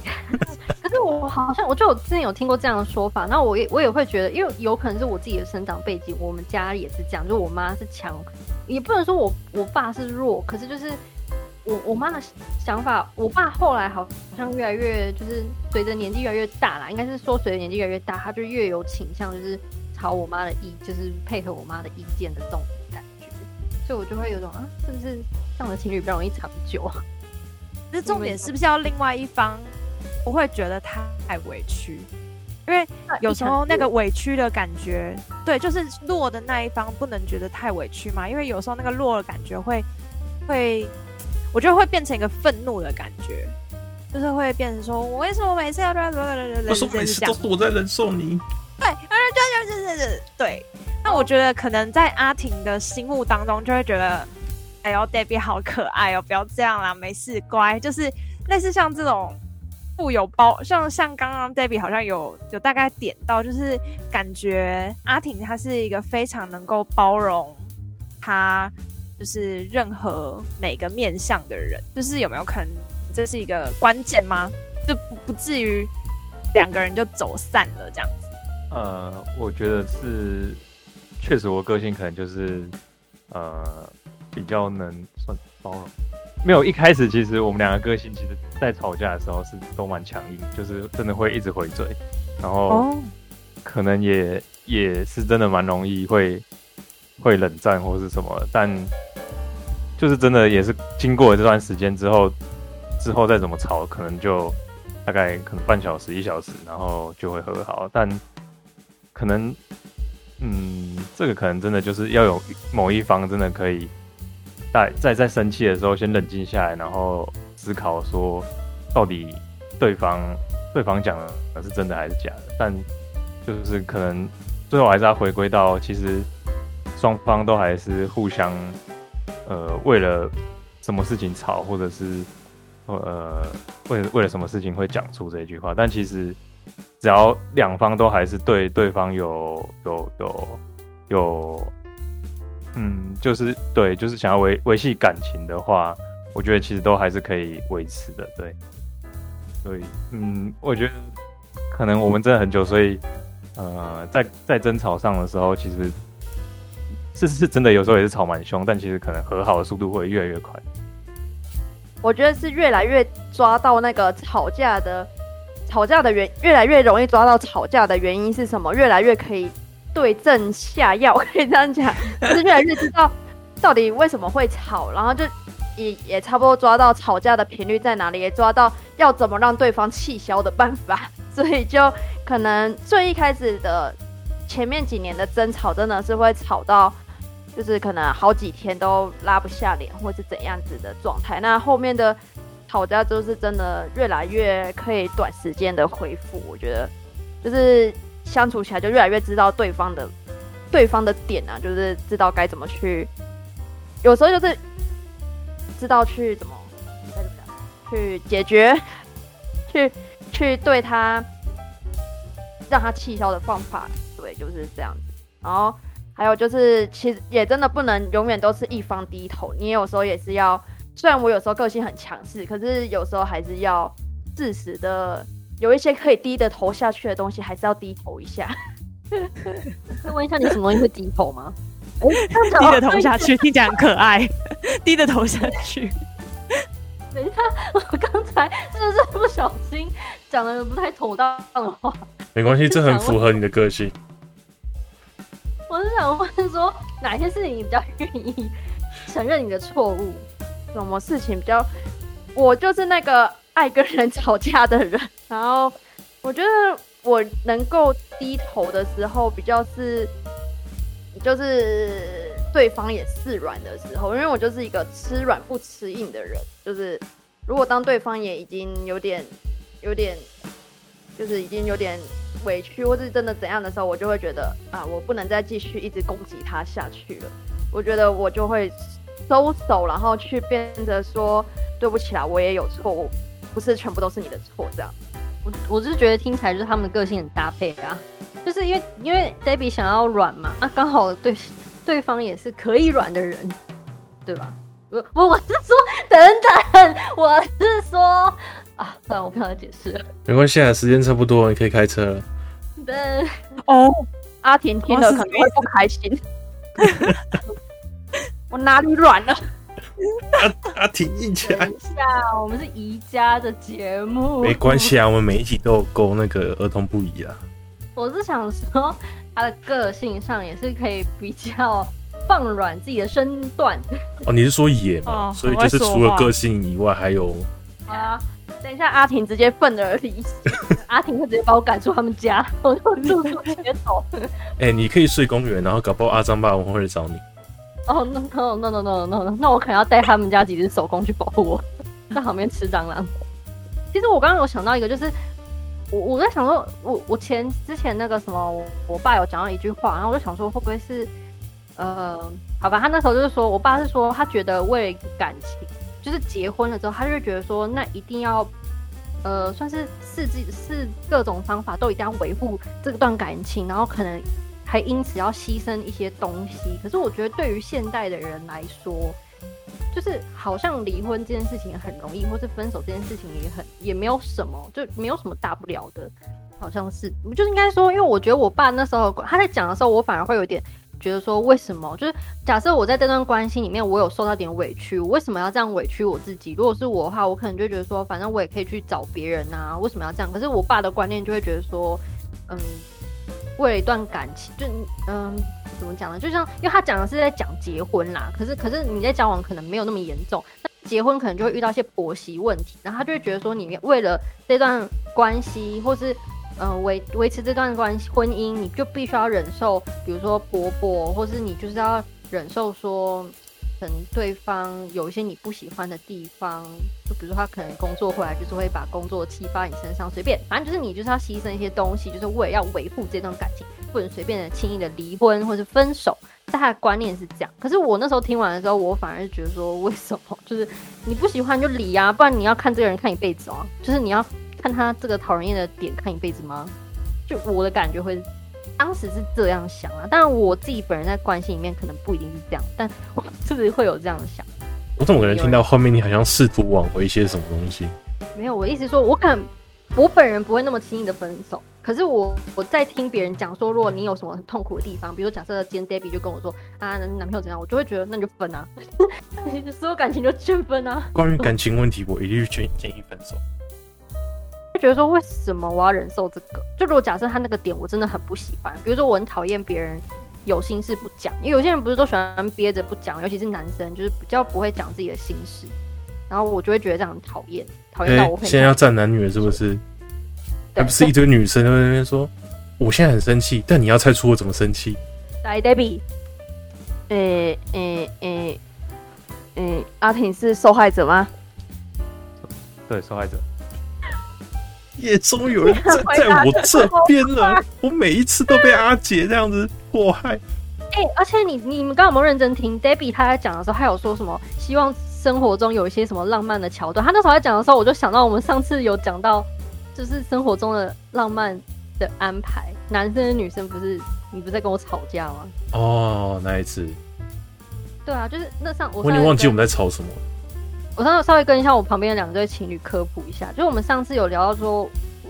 可是我好像我就我之前有听过这样的说法，那我也我也会觉得，因为有可能是我自己的生长背景，我们家也是这样，就我妈是强，也不能说我我爸是弱，可是就是我我妈的想法，我爸后来好像越来越就是随着年纪越来越大啦，应该是说随着年纪越来越大，他就越有倾向就是朝我妈的意，就是配合我妈的意见的这种感觉，所以我就会有种啊，是不是这样的情侣比较容易长久啊？这重点是不是要另外一方不会觉得他太委屈？因为有时候那个委屈的感觉，对，就是弱的那一方不能觉得太委屈嘛。因为有时候那个弱的感觉会会，我觉得会变成一个愤怒的感觉，就是会变成说我为什么每次要这样子？我说每次都是我在忍受你。对，对对对对对对。那我觉得可能在阿婷的心目当中，就会觉得。哎呦，Debbie 好可爱哦！不要这样啦，没事，乖。就是类似像这种富有包，像像刚刚 Debbie 好像有有大概点到，就是感觉阿婷她是一个非常能够包容她，就是任何每个面向的人。就是有没有可能这是一个关键吗？就不不至于两个人就走散了这样子？呃，我觉得是，确实我个性可能就是呃。比较能算包容，没有一开始其实我们两个个性其实，在吵架的时候是都蛮强硬，就是真的会一直回嘴，然后可能也也是真的蛮容易会会冷战或是什么，但就是真的也是经过了这段时间之后，之后再怎么吵，可能就大概可能半小时一小时，然后就会和好，但可能嗯，这个可能真的就是要有某一方真的可以。在在在生气的时候，先冷静下来，然后思考说，到底对方对方讲的是真的还是假的？但就是可能最后还是要回归到，其实双方都还是互相呃为了什么事情吵，或者是呃为了为了什么事情会讲出这句话。但其实只要两方都还是对对方有有有有。有嗯，就是对，就是想要维维系感情的话，我觉得其实都还是可以维持的，对。所以，嗯，我觉得可能我们真的很久，所以，呃，在在争吵上的时候，其实是是真的，有时候也是吵蛮凶，但其实可能和好的速度会越来越快。我觉得是越来越抓到那个吵架的吵架的原，越来越容易抓到吵架的原因是什么，越来越可以对症下药，可以这样讲，就是越来越知道到底为什么会吵，然后就也也差不多抓到吵架的频率在哪里，也抓到要怎么让对方气消的办法，所以就可能最一开始的前面几年的争吵真的是会吵到。就是可能好几天都拉不下脸，或是怎样子的状态。那后面的吵架就是真的越来越可以短时间的恢复。我觉得就是相处起来就越来越知道对方的对方的点啊，就是知道该怎么去。有时候就是知道去怎么去解决，去去对他让他气消的方法，对，就是这样子。然后。还有就是，其实也真的不能永远都是一方低头，你有时候也是要。虽然我有时候个性很强势，可是有时候还是要适时的有一些可以低的头下去的东西，还是要低头一下。那问一下，你什么东西会低头吗？低着头下去，听起来很可爱。低着头下去。等一下，我刚才是不是不小心讲了不太妥当的话？没关系，这很符合你的个性。我是想问说，哪些事情你比较愿意承认你的错误？什么事情比较？我就是那个爱跟人吵架的人。然后我觉得我能够低头的时候，比较是就是对方也示软的时候，因为我就是一个吃软不吃硬的人。就是如果当对方也已经有点有点，就是已经有点。委屈或是真的怎样的时候，我就会觉得啊，我不能再继续一直攻击他下去了。我觉得我就会收手，然后去变得说对不起啦，我也有错误，不是全部都是你的错。这样，我我是觉得听起来就是他们的个性很搭配啊，就是因为因为 Debbie 想要软嘛，啊，刚好对对方也是可以软的人，对吧？我我我是说，等等，我是说。啊，算了，我不想再解释了。没关系啊，时间差不多，你可以开车了。对，哦，阿婷听了可能会不开心。我哪里软了？阿阿婷一起来。等一下，我们是宜家的节目。没关系啊，我们每一集都有勾那个儿童不宜啊。我是想说，他的个性上也是可以比较放软自己的身段。哦，你是说野嘛？哦、所以就是除了个性以外，还有啊。等一下，阿婷直接愤而离席。阿婷会直接把我赶出他们家，我就露宿街头。哎、欸，你可以睡公园，然后搞不好阿张霸王会来找你。哦、oh,，no no no no no no no，那我可能要带他们家几只手工去保护我，在旁边吃蟑螂。其实我刚刚有想到一个，就是我我在想说，我我前之前那个什么，我，爸有讲到一句话，然后我就想说，会不会是呃，好吧，他那时候就是说我爸是说，他觉得为了感情。就是结婚了之后，他就觉得说，那一定要，呃，算是试自试各种方法，都一定要维护这段感情，然后可能还因此要牺牲一些东西。可是我觉得，对于现代的人来说，就是好像离婚这件事情很容易，或是分手这件事情也很也没有什么，就没有什么大不了的，好像是，就是应该说，因为我觉得我爸那时候他在讲的时候，我反而会有点。觉得说，为什么就是假设我在这段关系里面，我有受到点委屈，我为什么要这样委屈我自己？如果是我的话，我可能就觉得说，反正我也可以去找别人啊，为什么要这样？可是我爸的观念就会觉得说，嗯，为了一段感情，就嗯，怎么讲呢？就像因为他讲的是在讲结婚啦，可是可是你在交往可能没有那么严重，那结婚可能就会遇到一些婆媳问题，然后他就会觉得说，你为了这段关系或是。嗯，维维持这段关系婚姻，你就必须要忍受，比如说婆婆，或是你就是要忍受说，可能对方有一些你不喜欢的地方，就比如说他可能工作回来就是会把工作气发你身上，随便，反正就是你就是要牺牲一些东西，就是为了要维护这段感情，不能随便的轻易的离婚或是分手。但他的观念是这样，可是我那时候听完的时候，我反而是觉得说，为什么？就是你不喜欢就离啊，不然你要看这个人看一辈子哦，就是你要。看他这个讨人厌的点看一辈子吗？就我的感觉会，当时是这样想啊。当然我自己本人在关系里面可能不一定是这样，但我是不是会有这样想？我怎么可能听到后面你好像试图挽回一些什么东西？没有，我意思说，我可能我本人不会那么轻易的分手。可是我我在听别人讲说，如果你有什么很痛苦的地方，比如假设今天 Debbie 就跟我说啊，男朋友怎样，我就会觉得那你就分啊，所有感情就劝分啊。关于感情问题，我一律建建议分手。就觉得说，为什么我要忍受这个？就如果假设他那个点我真的很不喜欢，比如说我很讨厌别人有心事不讲，因为有些人不是都喜欢憋着不讲，尤其是男生，就是比较不会讲自己的心事，然后我就会觉得这样很讨厌，讨厌到我会。现在要站男女了是不是？还不是一堆女生在那边说，我现在很生气，但你要猜出我怎么生气？来，Debbie，诶诶诶诶，阿婷是受害者吗？对，受害者。也终于有人站 在我这边了。我每一次都被阿杰这样子 迫害。哎、欸，而且你你们刚刚有没有认真听？Debbie 他在讲的时候，他有说什么？希望生活中有一些什么浪漫的桥段。他那时候在讲的时候，我就想到我们上次有讲到，就是生活中的浪漫的安排。男生跟女生不是你不是在跟我吵架吗？哦，那一次。对啊，就是那上我我有点忘记我们在吵什么。我稍稍微跟一下我旁边的两对情侣科普一下，就是我们上次有聊到说，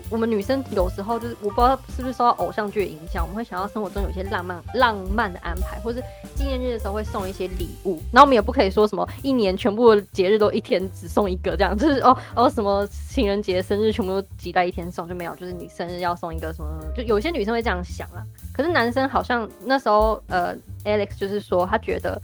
我们女生有时候就是我不知道是不是受到偶像剧的影响，我们会想要生活中有一些浪漫浪漫的安排，或是纪念日的时候会送一些礼物。然后我们也不可以说什么一年全部节日都一天只送一个这样，就是哦哦什么情人节、生日全部都挤在一天送就没有，就是你生日要送一个什么，就有些女生会这样想啊。可是男生好像那时候呃 Alex 就是说他觉得。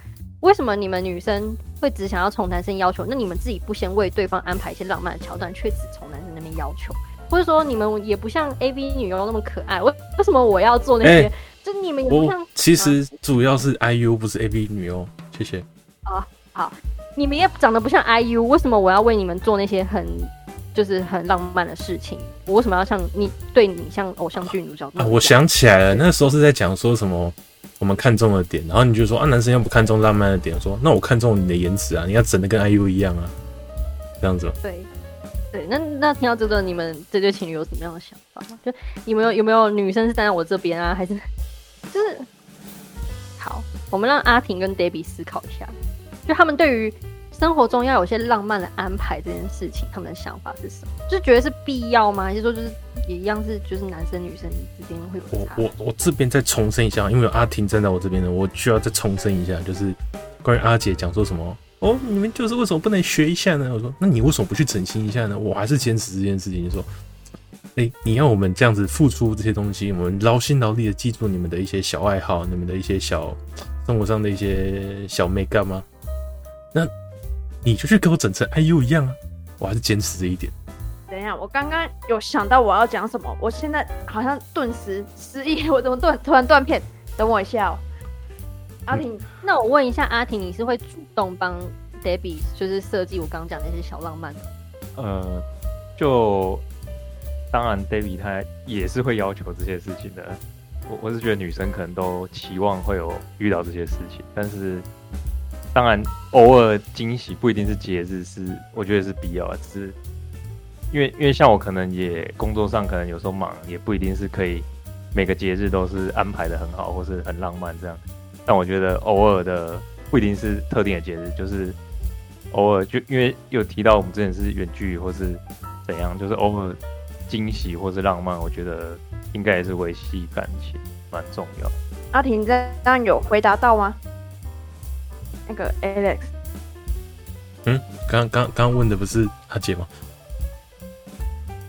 为什么你们女生会只想要从男生要求？那你们自己不先为对方安排一些浪漫的桥段，却只从男生那边要求？或者说你们也不像 AV 女优那么可爱？为为什么我要做那些？欸、就你们也不像。其实主要是 IU 不是 AV 女优，谢谢。啊，好，你们也长得不像 IU，为什么我要为你们做那些很就是很浪漫的事情？我为什么要像你对你像偶像剧女角？啊，我想起来了，那时候是在讲说什么？我们看中的点，然后你就说啊，男生要不看中浪漫的点，说那我看中你的颜值啊，你要整的跟 IU 一样啊，这样子。对，对，那那听到这个，你们这对情侣有什么样的想法？就你们有有没有女生是站在我这边啊，还是 就是好？我们让阿婷跟 Debbie 思考一下，就他们对于生活中要有些浪漫的安排这件事情，他们的想法是什么？就觉得是必要吗？还是说就是？也一样是，就是男生女生之间会有。我我我这边再重申一下，因为阿婷站在我这边呢，我需要再重申一下，就是关于阿姐讲说什么哦，你们就是为什么不能学一下呢？我说，那你为什么不去整形一下呢？我还是坚持这件事情，就说，哎、你要我们这样子付出这些东西，我们劳心劳力的记住你们的一些小爱好，你们的一些小生活上的一些小美感吗？那你就去给我整成 IU 一样啊！我还是坚持这一点。等一下，我刚刚有想到我要讲什么，我现在好像顿时失忆，我怎么断突然断片？等我一下哦。阿婷，那我问一下阿婷，你是会主动帮 Debbie 就是设计我刚刚讲那些小浪漫的？呃，就当然 Debbie 她也是会要求这些事情的。我我是觉得女生可能都期望会有遇到这些事情，但是当然偶尔惊喜不一定是节日，是我觉得是必要的，只是。因为因为像我可能也工作上可能有时候忙，也不一定是可以每个节日都是安排得很好或是很浪漫这样。但我觉得偶尔的不一定是特定的节日，就是偶尔就因为有提到我们之前是远距离或是怎样，就是偶尔惊喜或是浪漫，我觉得应该也是维系感情蛮重要。阿婷这样有回答到吗？那个 Alex，嗯，刚刚刚问的不是阿姐吗？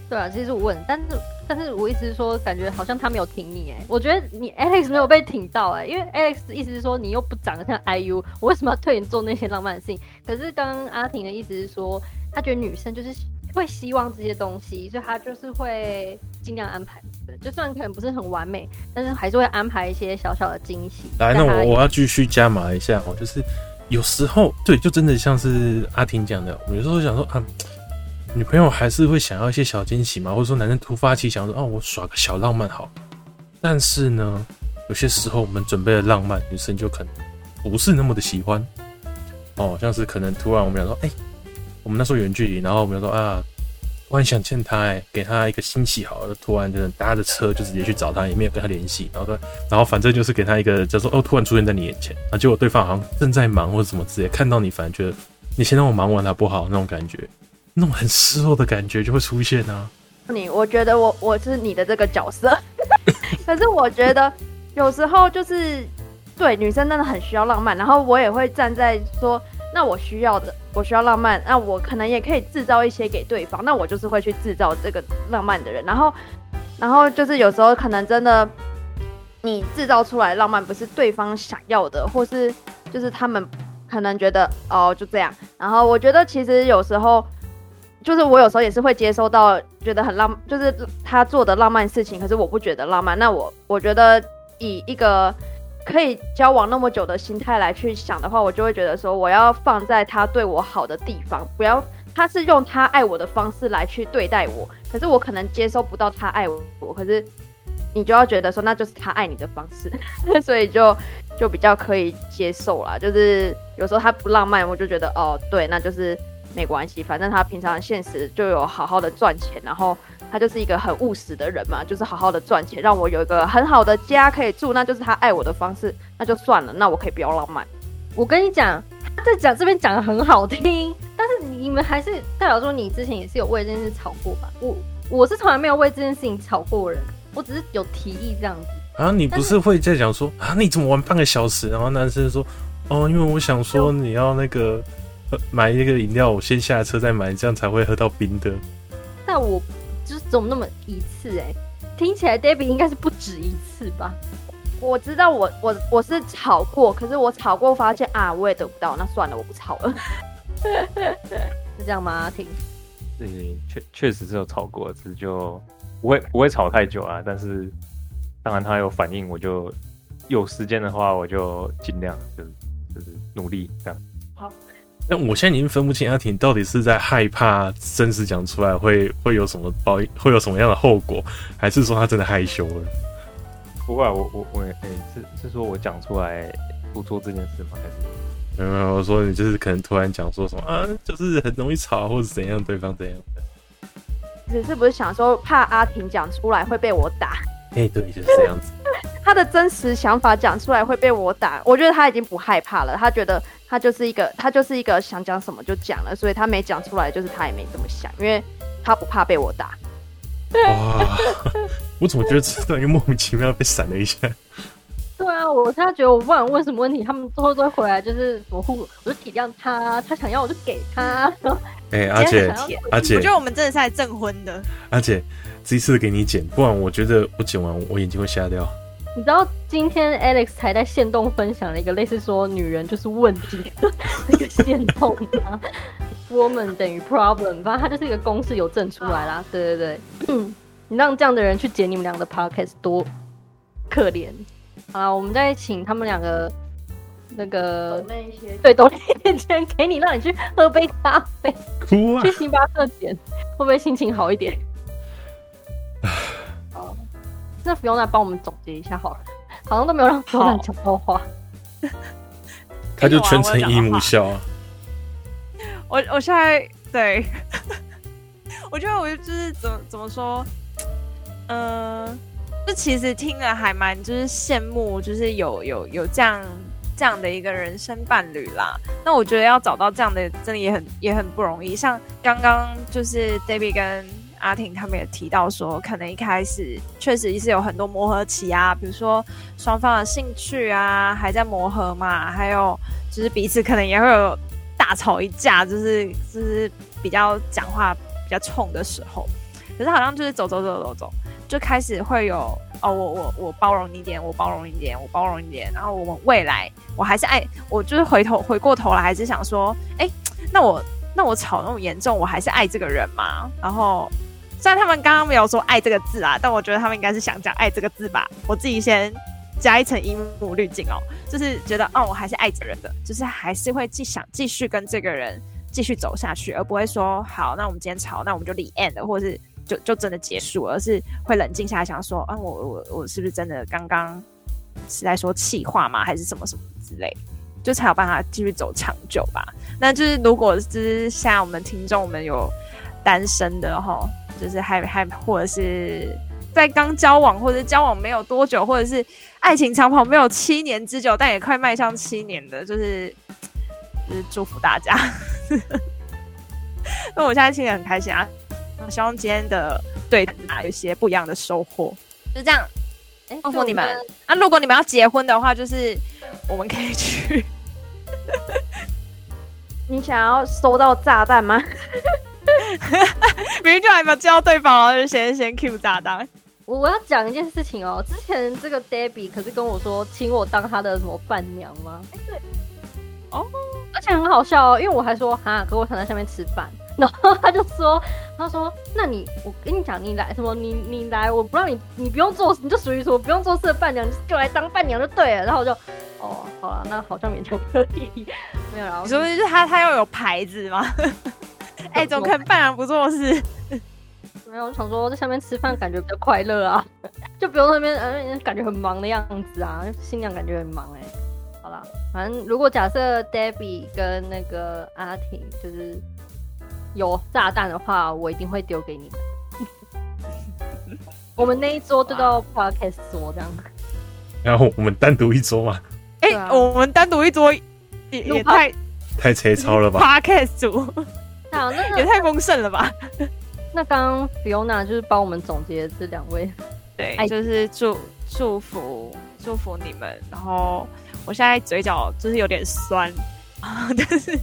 对啊，其实我问，但是但是我意思是说，感觉好像他没有挺你哎，我觉得你 Alex 没有被挺到哎，因为 Alex 的意思是说你又不长得像 IU，我为什么要对你做那些浪漫的事情？可是刚刚阿婷的意思是说，她觉得女生就是会希望这些东西，所以他就是会尽量安排，就算可能不是很完美，但是还是会安排一些小小的惊喜。来，那我我要继续加码一下哦，就是有时候对，就真的像是阿婷讲的，我有时候想说啊。女朋友还是会想要一些小惊喜嘛，或者说男生突发奇想说，哦，我耍个小浪漫好。但是呢，有些时候我们准备的浪漫，女生就可能不是那么的喜欢。哦，像是可能突然我们想说，哎、我们那时候远距离，然后我们就说啊，我很想见他，哎，给他一个惊喜好了，突然就搭着车就直接去找他，也没有跟他联系，然后说，然后反正就是给他一个，就说哦，突然出现在你眼前，啊，结果对方好像正在忙或者什么之类，看到你反而觉得你先让我忙完他不好那种感觉。那种很失落的感觉就会出现啊，你，我觉得我我是你的这个角色，可是我觉得有时候就是对女生真的很需要浪漫，然后我也会站在说，那我需要的，我需要浪漫，那我可能也可以制造一些给对方，那我就是会去制造这个浪漫的人，然后然后就是有时候可能真的你制造出来浪漫不是对方想要的，或是就是他们可能觉得哦就这样，然后我觉得其实有时候。就是我有时候也是会接收到觉得很浪，就是他做的浪漫事情，可是我不觉得浪漫。那我我觉得以一个可以交往那么久的心态来去想的话，我就会觉得说我要放在他对我好的地方，不要他是用他爱我的方式来去对待我，可是我可能接收不到他爱我，可是你就要觉得说那就是他爱你的方式，所以就就比较可以接受啦。就是有时候他不浪漫，我就觉得哦对，那就是。没关系，反正他平常现实就有好好的赚钱，然后他就是一个很务实的人嘛，就是好好的赚钱，让我有一个很好的家可以住，那就是他爱我的方式，那就算了，那我可以不要浪漫。我跟你讲，他在讲这边讲的很好听，但是你们还是代表说你之前也是有为这件事吵过吧？我我是从来没有为这件事情吵过人，我只是有提议这样子。啊，你不是会在讲说啊，你怎么玩半个小时？然后男生说，哦，因为我想说你要那个。买一个饮料，我先下车再买，这样才会喝到冰的。但我就是总那么一次哎，听起来 Debbie 应该是不止一次吧？我知道我我我是吵过，可是我吵过发现啊，我也得不到，那算了，我不吵了。是这样吗？阿婷？对，确确实是有吵过，只是就不会不会吵太久啊。但是当然他有反应，我就有时间的话，我就尽量就是就是努力这样。好。那我现在已经分不清阿婷到底是在害怕真实讲出来会会有什么报，会有什么样的后果，还是说她真的害羞了？不会，我我我，哎、欸，是是说我讲出来不做这件事吗？还是没有？我说你就是可能突然讲说什么啊，就是很容易吵，或者怎样，对方怎样的？只是不是想说怕阿婷讲出来会被我打？哎、欸，对，就是这样子。他的真实想法讲出来会被我打，我觉得他已经不害怕了。他觉得他就是一个，他就是一个想讲什么就讲了，所以他没讲出来，就是他也没这么想，因为他不怕被我打。哇！我怎么觉得这段又莫名其妙被闪了一下？对啊，我现在觉得我不管问什么问题，他们最后都会回来，就是我护，我就体谅他，他想要我就给他。哎、欸，阿姐，阿姐，我觉得我们真的是来证婚的。阿姐，这一次给你剪，不然我觉得我剪完我眼睛会瞎掉。你知道今天 Alex 才在限动分享了一个类似说女人就是问题的 那个限动吗？Woman 等于 problem，反正它就是一个公式有证出来啦。对对对，嗯，你让这样的人去剪你们俩的 podcast 多可怜。好啦，我们再请他们两个那个对，抖内一点给你，让你去喝杯咖啡，哭啊，去星巴克剪，会不会心情好一点？那不用再帮我们总结一下好了，好像都没有让 Fiona 讲到话，他就全程姨母笑啊。我我现在对，我觉得我就是怎么怎么说，嗯、呃，就其实听了还蛮就是羡慕，就是有有有这样这样的一个人生伴侣啦。那我觉得要找到这样的，真的也很也很不容易。像刚刚就是 Debbie 跟。阿婷他们也提到说，可能一开始确实是有很多磨合期啊，比如说双方的兴趣啊还在磨合嘛，还有就是彼此可能也会有大吵一架，就是就是比较讲话比较冲的时候。可是好像就是走走走走走，就开始会有哦，我我我包容一点，我包容一点，我包容一点，然后我们未来我还是爱，我就是回头回过头来还是想说，哎，那我那我吵那么严重，我还是爱这个人嘛，然后。虽然他们刚刚没有说“爱”这个字啊，但我觉得他们应该是想讲“爱”这个字吧。我自己先加一层姨母滤镜哦，就是觉得哦，我还是爱这个人的，就是还是会继想继续跟这个人继续走下去，而不会说好，那我们今天吵，那我们就离 end，或是就就真的结束，而是会冷静下来想说，啊，我我我是不是真的刚刚是在说气话吗？还是什么什么之类，就才有办法继续走长久吧。那就是如果就是像我们听众，们有单身的哈。就是还还或者是在刚交往，或者交往没有多久，或者是爱情长跑没有七年之久，但也快迈向七年的，就是就是祝福大家。那我现在心里很开心啊，希望今天的对谈有一些不一样的收获。就这样，哎，祝福你们。那、啊、如果你们要结婚的话，就是我们可以去。你想要收到炸弹吗？明明就还没有见到对方，就先先 Q 炸弹。我我要讲一件事情哦，之前这个 Debbie 可是跟我说，请我当他的什么伴娘吗？哎，对，哦，而且很好笑哦，因为我还说哈，可我想在下面吃饭，然后他就说，他说，那你我跟你讲，你来什么？你你来，我不让你，你不用做，你就属于说不用做事的伴娘，就来当伴娘就对了。然后我就，哦，好了，那好像勉强可以，没有了。你说是他他要有牌子吗？哎、欸，怎么可能伴娘不做事？没有，我想说在下面吃饭感觉比较快乐啊，就不用那边嗯、呃、感觉很忙的样子啊，新娘感觉很忙哎、欸。好啦，反正如果假设 Debbie 跟那个阿婷就是有炸弹的话，我一定会丢给你们。我们那一桌就到 Podcast 桌这样。然后我们单独一桌嘛？哎、欸啊，我们单独一桌也也太太 粗糙了吧？Podcast 组，好，那也太丰盛了吧？那刚刚 Fiona 就是帮我们总结这两位，对，就是祝祝福祝福你们。然后我现在嘴角就是有点酸啊，但是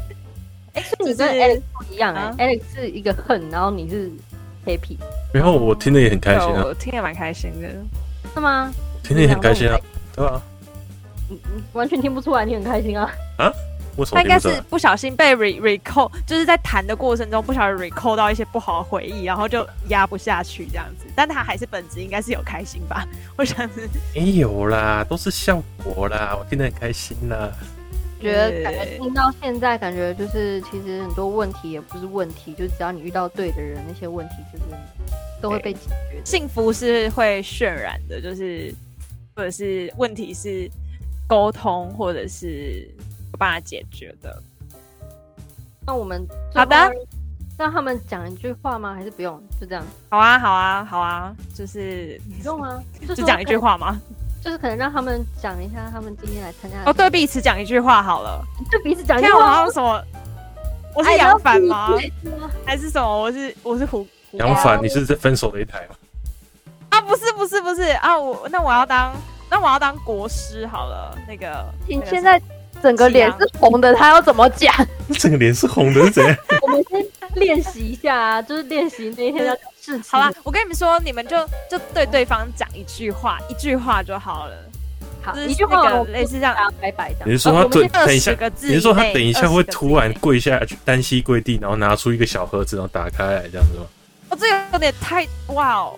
哎，你跟 Alex 不一样哎，Alex 是一个恨，然后你是 happy。然后我听得也很开心啊，我听得蛮开心的，是吗？听得也很开心啊，对吧？你你完全听不出来你很开心啊？啊？他应该是不小心被 re recall，就是在谈的过程中不小心 recall 到一些不好的回忆，然后就压不下去这样子。但他还是本质应该是有开心吧？我想是没有啦，都是效果啦。我听得很开心啦。觉得感觉听到现在，感觉就是其实很多问题也不是问题，就是只要你遇到对的人，那些问题就是都会被解决。幸福是会渲染的，就是或者是问题是沟通，或者是。有办法解决的。那我们好的，让他们讲一句话吗？还是不用？就这样。好啊，好啊，好啊，就是不用啊，就讲一句话吗？就是可能让他们讲一下，他们今天来参加。哦，对彼此讲一句话好了。对彼此讲一句话。好像什么？我是杨凡吗？还是什么？我是我是胡杨凡？你是在分手的一台吗？啊，不是不是不是啊！我那我要当那我要当国师好了。那个你现在。整个脸是红的，他要怎么讲？整个脸是红的是怎样？我们先练习一下啊，就是练习那一天要事情。好啦，我跟你们说，你们就就对对方讲一句话，一句话就好了。好，一句话类似这样，拜拜这样。你是说他等等一下？你是说他等一下会突然跪下去，单膝跪地，然后拿出一个小盒子，然后打开来这样子吗？哦，这个有点太哇哦。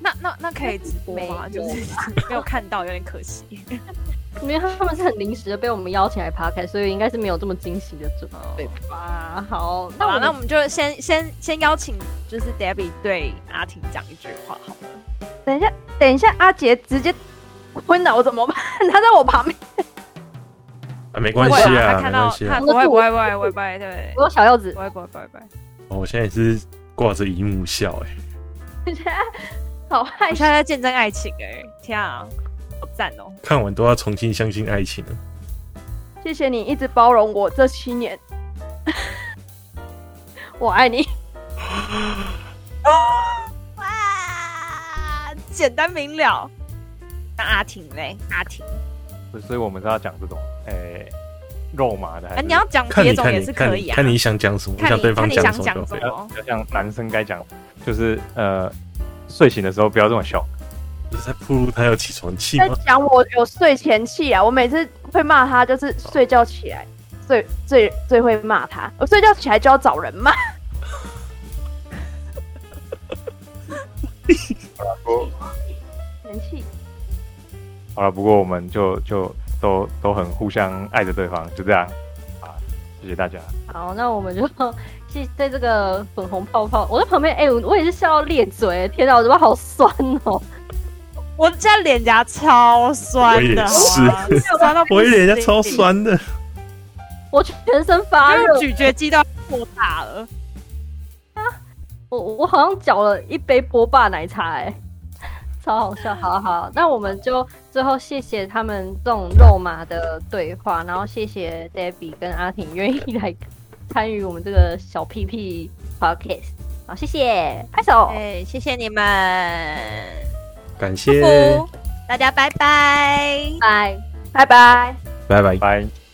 那那那可以直播吗？就是 没有看到，有点可惜。因为他们是很临时的被我们邀请来 podcast，所以应该是没有这么惊喜的准备吧。好，那我那我们就先先先邀请，就是 Debbie 对阿婷讲一句话好了。等一下，等一下，阿杰直接昏倒怎么办？他在我旁边。啊，没关系啊，没关系。不会不会不会不会不会，对。我小柚子，不会不会不会不会。哦，我现在也是挂着荧幕笑哎。好害羞，现在在见证爱情哎，天啊！好赞哦！看完都要重新相信爱情了。谢谢你一直包容我这七年，我爱你。哇，简单明了。那阿婷嘞？阿婷。所以我们是要讲这种诶、欸、肉麻的还是？你要讲别种也是可以啊。看你想讲什么，看对方讲什么。要像男生该讲，就是呃，睡醒的时候不要这么笑。你在铺路他有起床气吗？在讲我有睡前气啊！我每次会骂他，就是睡觉起来最最最会骂他。我睡觉起来就要找人骂。好了，不前气。好了，不过我们就就都都很互相爱着对方，就这样啊！谢谢大家。好，那我们就谢在这个粉红泡泡，我在旁边，哎、欸，我也是笑到裂嘴，天哪，我怎么好酸哦、喔！我现在脸颊超酸的，是酸到我脸颊超酸的，我全身发热，咀嚼肌都要破大了。啊，我我好像搅了一杯波霸奶茶，哎，超好笑。好好，那我们就最后谢谢他们这种肉麻的对话，然后谢谢 Debbie 跟阿婷愿意来参与我们这个小屁屁 Podcast。好，谢谢，拍手。哎，谢谢你们，感谢，大家，拜拜。拜。拜拜。拜拜。拜。